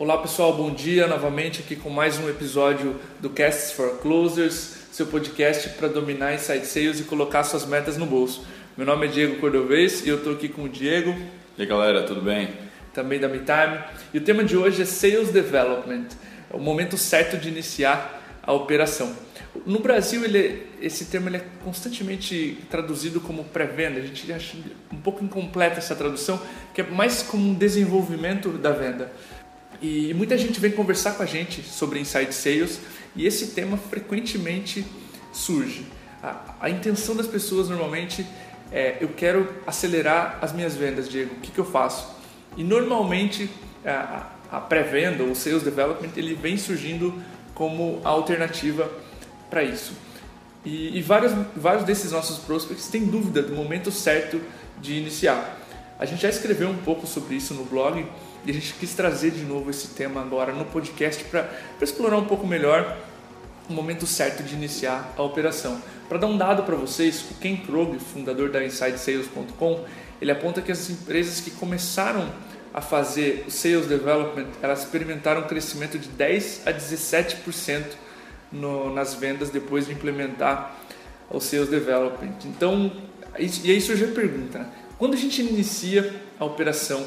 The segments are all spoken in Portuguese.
Olá pessoal, bom dia novamente aqui com mais um episódio do Casts for Closers, seu podcast para dominar inside sales e colocar suas metas no bolso. Meu nome é Diego Cordovez e eu estou aqui com o Diego. E aí galera, tudo bem? Também da MeTime. E o tema de hoje é Sales Development, é o momento certo de iniciar a operação. No Brasil, ele, esse termo ele é constantemente traduzido como pré-venda. A gente acha um pouco incompleta essa tradução, que é mais como um desenvolvimento da venda. E muita gente vem conversar com a gente sobre inside sales e esse tema frequentemente surge. A, a intenção das pessoas normalmente é: eu quero acelerar as minhas vendas, Diego, o que, que eu faço? E normalmente a, a pré-venda, o sales development, ele vem surgindo como a alternativa para isso. E, e vários, vários desses nossos prospects têm dúvida do momento certo de iniciar. A gente já escreveu um pouco sobre isso no blog e a gente quis trazer de novo esse tema agora no podcast para explorar um pouco melhor o momento certo de iniciar a operação. Para dar um dado para vocês, o Ken Krog, fundador da InsideSales.com, ele aponta que as empresas que começaram a fazer o Sales Development, elas experimentaram um crescimento de 10 a 17% no, nas vendas depois de implementar o Sales Development. Então, e aí surge a pergunta, né? quando a gente inicia a operação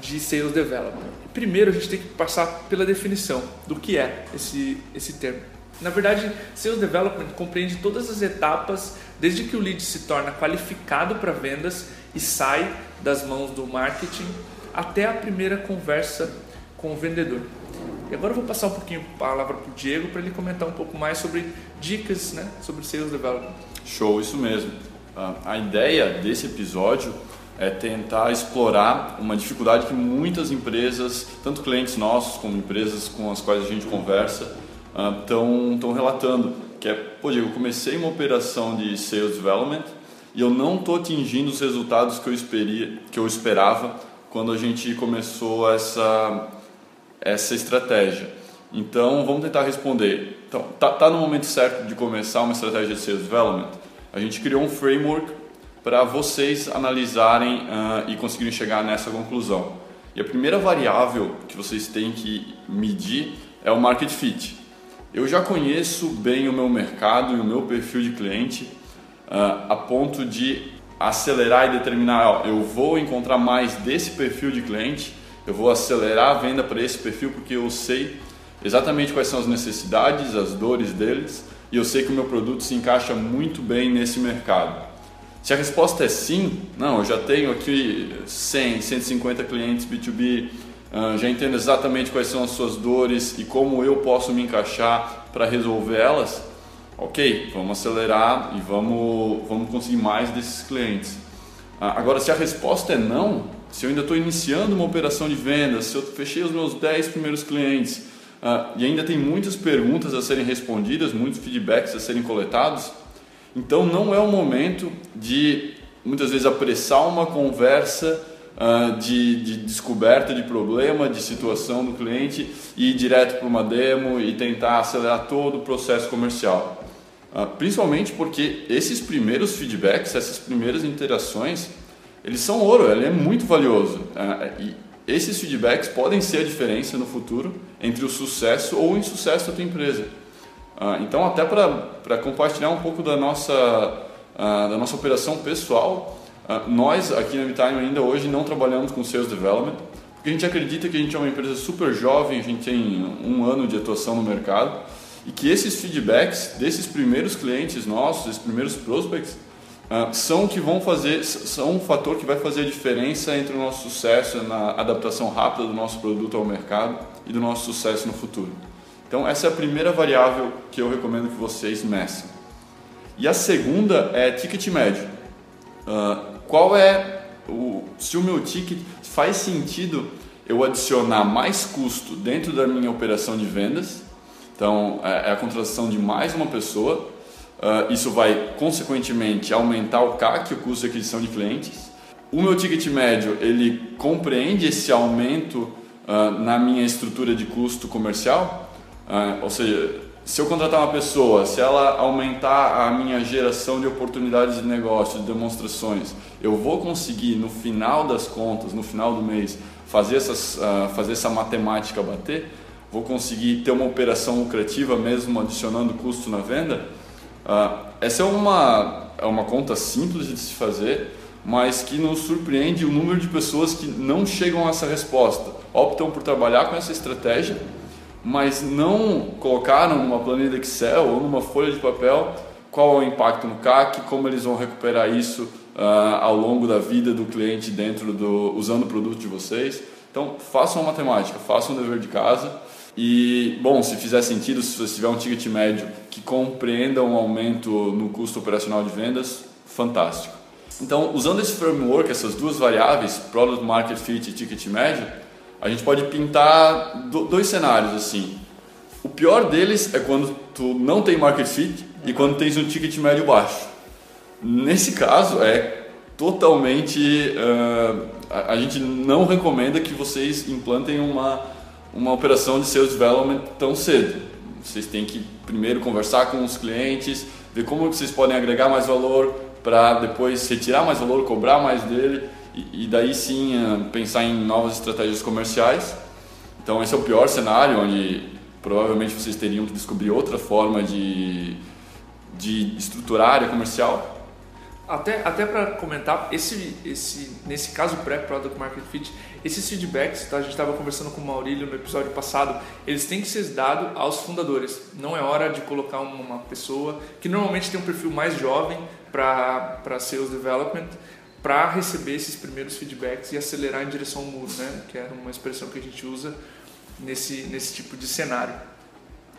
de Sales Development. Primeiro a gente tem que passar pela definição do que é esse, esse termo. Na verdade, Sales Development compreende todas as etapas, desde que o lead se torna qualificado para vendas e sai das mãos do marketing, até a primeira conversa com o vendedor. E agora eu vou passar um pouquinho a palavra para o Diego para ele comentar um pouco mais sobre dicas né, sobre Sales Development. Show, isso mesmo. A ideia desse episódio é tentar explorar uma dificuldade que muitas empresas, tanto clientes nossos como empresas com as quais a gente conversa, estão uh, relatando. Que é, pô, Diego, eu comecei uma operação de sales development e eu não estou atingindo os resultados que eu, esperia, que eu esperava quando a gente começou essa, essa estratégia. Então, vamos tentar responder. Então, tá, tá no momento certo de começar uma estratégia de sales development? A gente criou um framework para vocês analisarem uh, e conseguirem chegar nessa conclusão. E a primeira variável que vocês têm que medir é o market fit. Eu já conheço bem o meu mercado e o meu perfil de cliente uh, a ponto de acelerar e determinar, ó, eu vou encontrar mais desse perfil de cliente, eu vou acelerar a venda para esse perfil porque eu sei exatamente quais são as necessidades, as dores deles e eu sei que o meu produto se encaixa muito bem nesse mercado. Se a resposta é sim, não, eu já tenho aqui 100, 150 clientes B2B, uh, já entendo exatamente quais são as suas dores e como eu posso me encaixar para resolver elas, ok, vamos acelerar e vamos, vamos conseguir mais desses clientes. Uh, agora, se a resposta é não, se eu ainda estou iniciando uma operação de vendas, se eu fechei os meus 10 primeiros clientes uh, e ainda tem muitas perguntas a serem respondidas, muitos feedbacks a serem coletados, então não é o momento de muitas vezes apressar uma conversa uh, de, de, descoberta de problema, de situação do cliente e ir direto para uma demo e tentar acelerar todo o processo comercial. Uh, principalmente porque esses primeiros feedbacks, essas primeiras interações, eles são ouro, ele é muito valioso. Uh, e esses feedbacks podem ser a diferença no futuro entre o sucesso ou o insucesso da tua empresa. Ah, então, até para compartilhar um pouco da nossa, ah, da nossa operação pessoal, ah, nós aqui na MeTime ainda hoje não trabalhamos com Sales Development, porque a gente acredita que a gente é uma empresa super jovem, a gente tem um ano de atuação no mercado, e que esses feedbacks desses primeiros clientes nossos, esses primeiros prospects, são que vão fazer, são um fator que vai fazer a diferença entre o nosso sucesso na adaptação rápida do nosso produto ao mercado e do nosso sucesso no futuro. Então, essa é a primeira variável que eu recomendo que vocês meçam. E a segunda é ticket médio. Uh, qual é o, se o meu ticket faz sentido eu adicionar mais custo dentro da minha operação de vendas? Então, é, é a contratação de mais uma pessoa. Uh, isso vai, consequentemente, aumentar o CAC, o custo de aquisição de clientes. O meu ticket médio, ele compreende esse aumento uh, na minha estrutura de custo comercial? Ah, ou seja, se eu contratar uma pessoa, se ela aumentar a minha geração de oportunidades de negócio, de demonstrações, eu vou conseguir no final das contas, no final do mês, fazer, essas, uh, fazer essa matemática bater, vou conseguir ter uma operação lucrativa mesmo adicionando custo na venda. Uh, essa é uma, é uma conta simples de se fazer, mas que nos surpreende o número de pessoas que não chegam a essa resposta, optam por trabalhar com essa estratégia, mas não colocaram numa planilha Excel ou numa folha de papel qual é o impacto no CAC, como eles vão recuperar isso uh, ao longo da vida do cliente dentro do usando o produto de vocês. Então, façam a matemática, façam o dever de casa e, bom, se fizer sentido, se você tiver um ticket médio que compreenda um aumento no custo operacional de vendas, fantástico. Então, usando esse framework, essas duas variáveis, Product Market Fit e Ticket Médio, a gente pode pintar dois cenários assim. O pior deles é quando tu não tem Market Fit e quando tens um ticket médio baixo. Nesse caso, é totalmente. Uh, a, a, gente não recomenda que vocês implantem uma, uma operação de sales development tão cedo. Vocês têm que primeiro conversar com os clientes, ver como vocês podem agregar mais valor para depois retirar mais valor, cobrar mais dele e, daí sim uh, pensar em novas estratégias comerciais. Então, esse é o pior cenário, onde provavelmente vocês teriam que descobrir outra forma de, de estruturar a área comercial até, até para comentar, esse, esse, nesse caso pré-product market fit, esses feedbacks, tá? a gente estava conversando com o Maurílio no episódio passado, eles têm que ser dados aos fundadores. Não é hora de colocar uma pessoa que normalmente tem um perfil mais jovem para sales development, para receber esses primeiros feedbacks e acelerar em direção ao muro, né? que é uma expressão que a gente usa nesse, nesse tipo de cenário.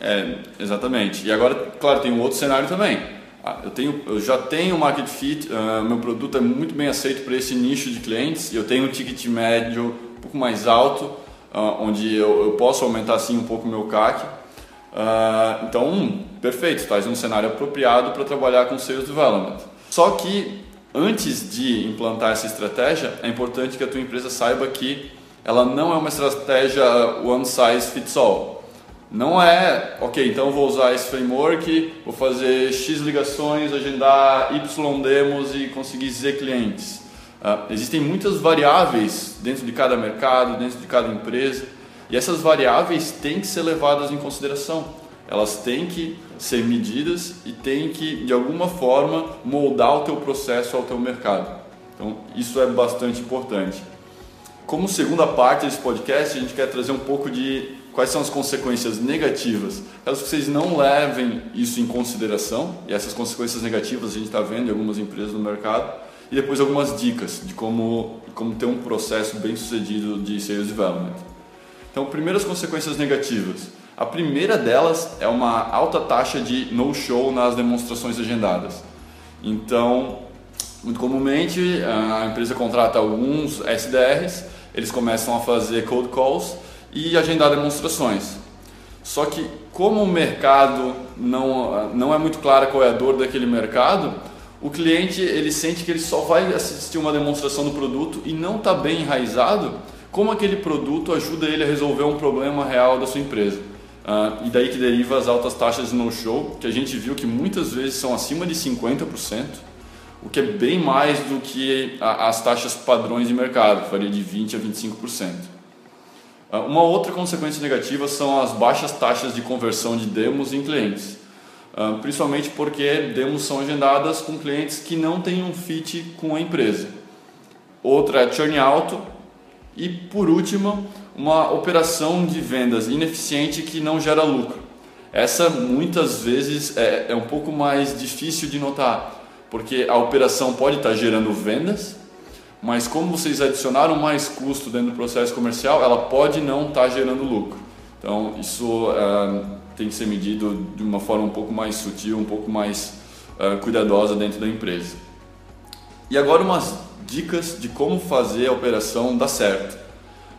É, exatamente. E agora, claro, tem um outro cenário também ah, eu, tenho, eu já tenho market fit, uh, meu produto é muito bem aceito para esse nicho de clientes, eu tenho um ticket médio um pouco mais alto, uh, onde eu, eu, posso aumentar assim um pouco o meu CAC. Uh, então, perfeito, estás num cenário apropriado para trabalhar com Sales Development. Só que antes de implantar essa estratégia, é importante que a tua empresa saiba que ela não é uma estratégia one size fits all. Não é, ok, então vou usar esse framework, vou fazer X ligações, agendar Y demos e conseguir Z clientes. Uh, existem muitas variáveis dentro de cada mercado, dentro de cada empresa, e essas variáveis têm que ser levadas em consideração. Elas têm que ser medidas e têm que, de alguma forma, moldar o teu processo ao teu mercado. Então, isso é bastante importante. Como segunda parte desse podcast, a gente quer trazer um pouco de quais são as consequências negativas, caso vocês não levem isso em consideração, e essas consequências negativas a gente está vendo em algumas empresas no mercado, e depois algumas dicas de como, como ter um processo bem sucedido de sales development. Então, primeiras consequências negativas. A primeira delas é uma alta taxa de no-show nas demonstrações agendadas. Então, muito comumente, a empresa contrata alguns SDRs, eles começam a fazer cold calls e agendar demonstrações. Só que como o mercado não, não é muito claro qual é a dor daquele mercado, o cliente ele sente que ele só vai assistir uma demonstração do produto e não está bem enraizado como aquele produto ajuda ele a resolver um problema real da sua empresa. Uh, e daí que deriva as altas taxas de no-show, que a gente viu que muitas vezes são acima de 50%, o que é bem mais do que a, as taxas padrões de mercado, que faria de 20% a 25%. Ah, uma outra consequência negativa são as baixas taxas de conversão de demos em clientes, ah, principalmente porque demos são agendadas com clientes que não têm um fit com a empresa. Outra é churn alto e, por último, uma operação de vendas ineficiente que não gera lucro. Essa muitas vezes é, é um pouco mais difícil de notar, porque a operação pode estar gerando vendas, mas como vocês adicionaram mais custo dentro do processo comercial, ela pode não estar gerando lucro. Então, isso uh, tem que ser medido de uma forma um pouco mais sutil, um pouco mais uh, cuidadosa dentro da empresa. E agora umas dicas de como fazer a operação dar certo.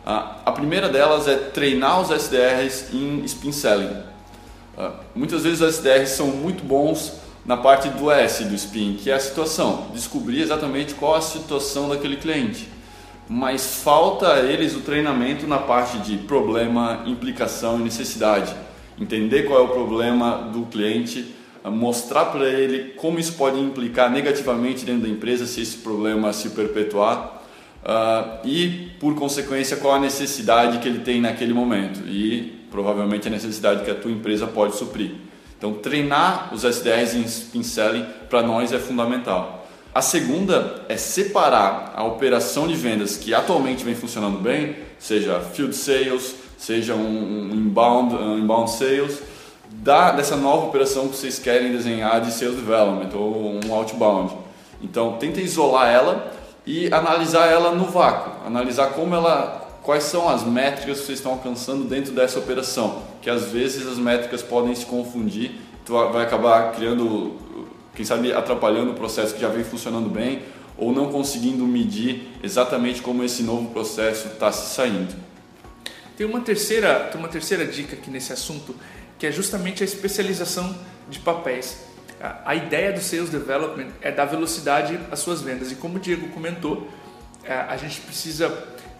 A primeira delas é treinar os SDRs em spin selling. muitas vezes os SDRs são muito bons na parte do S do SPIN, que é a situação, descobrir exatamente qual a situação daquele cliente. Mas falta a eles o treinamento na parte de problema, implicação e necessidade. Entender qual é o problema do cliente, mostrar para ele como isso pode implicar negativamente dentro da empresa se esse problema se perpetuar. uh, e, por consequência, qual a necessidade que ele tem naquele momento e provavelmente a necessidade que a tua empresa pode suprir. Então, treinar os SDRs em spin selling para nós é fundamental. A segunda é separar a operação de vendas que atualmente vem funcionando bem, seja field sales, seja um, inbound, um inbound sales, da, dessa nova operação que vocês querem desenhar de sales development ou um outbound. Então, tenta isolar ela e analisar ela no vácuo, analisar como ela, quais são as métricas que vocês estão alcançando dentro dessa operação, que às vezes as métricas podem se confundir, tu vai acabar criando, quem sabe atrapalhando o processo que já vem funcionando bem ou não conseguindo medir exatamente como esse novo processo está se saindo. Tem uma terceira, tem uma terceira dica aqui nesse assunto, que é justamente a especialização de papéis. A ideia do Sales Development é dar velocidade às suas vendas. E como o Diego comentou, é, a gente precisa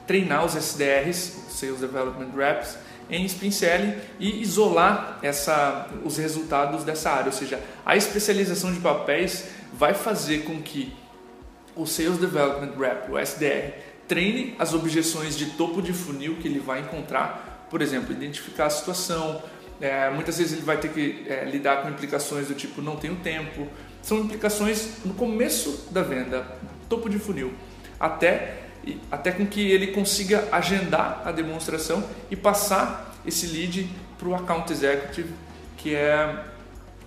treinar os SDRs, Sales Development Reps, em Spin Selling e isolar essa, os resultados dessa área. Ou seja, a especialização de papéis vai fazer com que o Sales Development Rep, o SDR, treine as objeções de topo de funil que ele vai encontrar. Por exemplo, identificar a situação, é, muitas vezes ele vai ter que é, lidar com implicações do tipo não tenho tempo. São implicações no começo da venda, topo de funil, até, até com que ele consiga agendar a demonstração e passar esse lead para o account executive, que é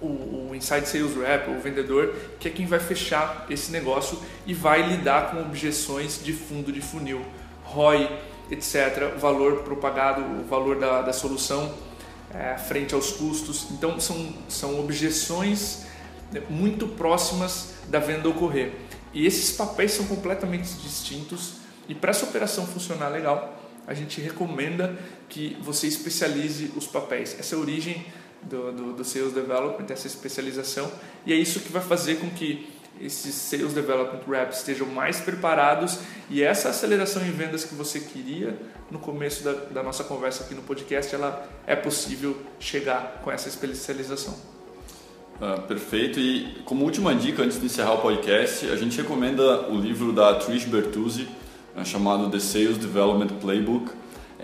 o, o inside sales rep, o vendedor, que é quem vai fechar esse negócio e vai lidar com objeções de fundo de funil, ROI, etc., o valor propagado, o valor da, da solução é, frente aos custos. Então, são, são objeções né, muito próximas da venda ocorrer. E esses papéis são completamente distintos. E para essa operação funcionar legal, a gente recomenda que você especialize os papéis. Essa é a origem do, do, do Sales Development, essa especialização. E é isso que vai fazer com que esses Sales Development Reps estejam mais preparados e essa aceleração em vendas que você queria no começo da, da nossa conversa aqui no podcast, ela é possível chegar com essa especialização. Ah, perfeito. E como última dica, antes de encerrar o podcast, a gente recomenda o livro da Trish Bertuzzi, ah, chamado The Sales Development Playbook.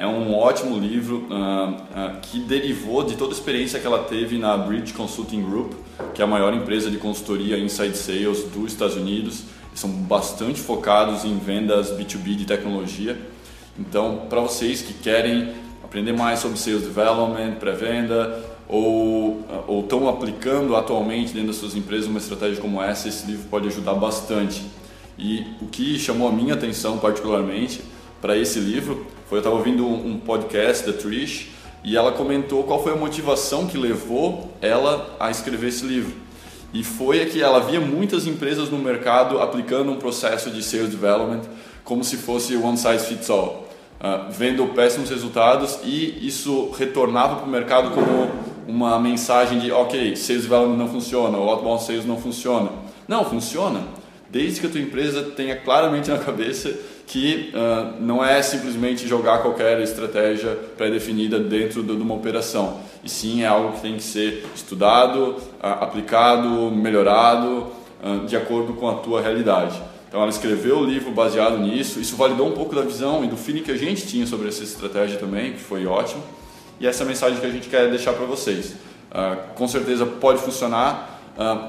É um ótimo livro uh, uh, que derivou de toda a experiência que ela teve na Bridge Consulting Group, que é a maior empresa de consultoria inside sales dos Estados Unidos. São bastante focados em vendas B2B de tecnologia. Então, para vocês que querem aprender mais sobre sales development, pré-venda, ou estão aplicando atualmente dentro das suas empresas uma estratégia como essa, esse livro pode ajudar bastante. E o que chamou a minha atenção particularmente para esse livro foi eu estava ouvindo um podcast da Trish e ela comentou qual foi a motivação que levou ela a escrever esse livro. E foi que ela via muitas empresas no mercado aplicando um processo de sales development como se fosse one size fits all, uh, vendo péssimos resultados e isso retornava para o mercado como uma mensagem de ok, sales development não funciona, o outbound sales não funciona. Não, funciona, desde que a tua empresa tenha claramente na cabeça que uh, não é simplesmente jogar qualquer estratégia pré-definida dentro de uma operação, e sim é algo que tem que ser estudado, uh, aplicado, melhorado uh, de acordo com a tua realidade. Então ela escreveu o livro baseado nisso, isso validou um pouco da visão e do feeling que a gente tinha sobre essa estratégia também, que foi ótimo, e essa é a mensagem que a gente quer deixar para vocês. com certeza pode funcionar,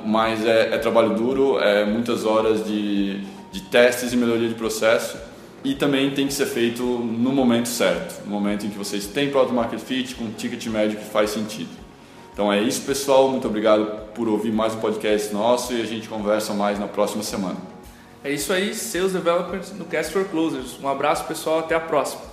mas é, é trabalho duro, é muitas horas de, de testes e melhoria de processo, e também tem que ser feito no momento certo, no momento em que vocês têm Product Market Fit com um ticket médio que faz sentido. Então é isso, pessoal. Muito obrigado por ouvir mais um podcast nosso e a gente conversa mais na próxima semana. É isso aí, Sales Development no Cast for Closers. Um abraço, pessoal. Até a próxima.